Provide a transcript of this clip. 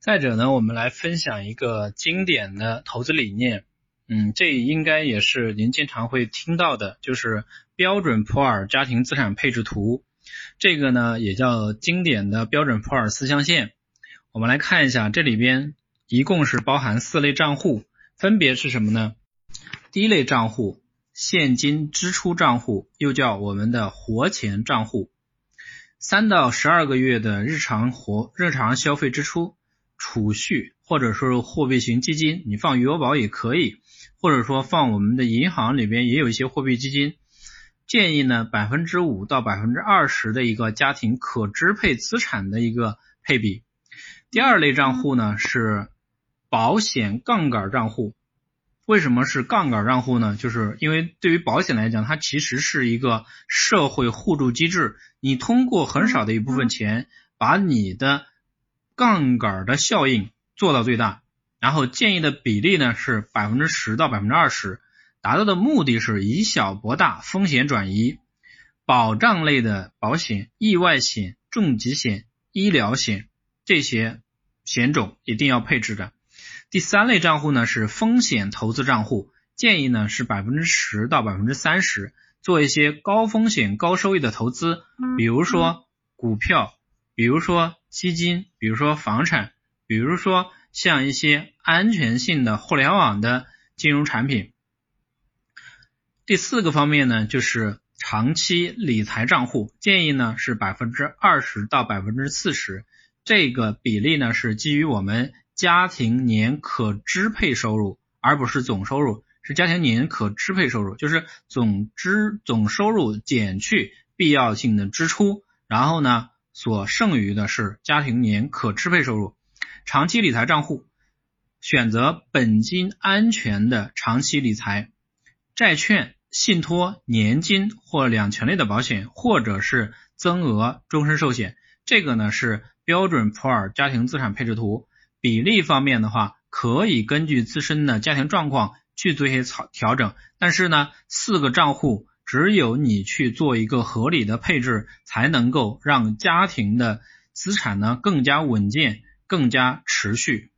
再者呢，我们来分享一个经典的投资理念，嗯，这应该也是您经常会听到的，就是标准普尔家庭资产配置图。这个呢也叫经典的标准普尔四象限。我们来看一下，这里边一共是包含四类账户，分别是什么呢？第一类账户，现金支出账户，又叫我们的活钱账户，三到十二个月的日常活日常消费支出。储蓄或者说是货币型基金，你放余额宝也可以，或者说放我们的银行里边也有一些货币基金。建议呢百分之五到百分之二十的一个家庭可支配资产的一个配比。第二类账户呢是保险杠杆账户。为什么是杠杆账户呢？就是因为对于保险来讲，它其实是一个社会互助机制，你通过很少的一部分钱把你的杠杆的效应做到最大，然后建议的比例呢是百分之十到百分之二十，达到的目的是以小博大，风险转移。保障类的保险、意外险、重疾险、医疗险这些险种一定要配置的。第三类账户呢是风险投资账户，建议呢是百分之十到百分之三十，做一些高风险高收益的投资，比如说股票。比如说基金，比如说房产，比如说像一些安全性的互联网的金融产品。第四个方面呢，就是长期理财账户，建议呢是百分之二十到百分之四十，这个比例呢是基于我们家庭年可支配收入，而不是总收入，是家庭年可支配收入，就是总支总收入减去必要性的支出，然后呢。所剩余的是家庭年可支配收入，长期理财账户，选择本金安全的长期理财，债券、信托、年金或两全类的保险，或者是增额终身寿险。这个呢是标准普尔家庭资产配置图。比例方面的话，可以根据自身的家庭状况去做一些调调整，但是呢，四个账户。只有你去做一个合理的配置，才能够让家庭的资产呢更加稳健、更加持续。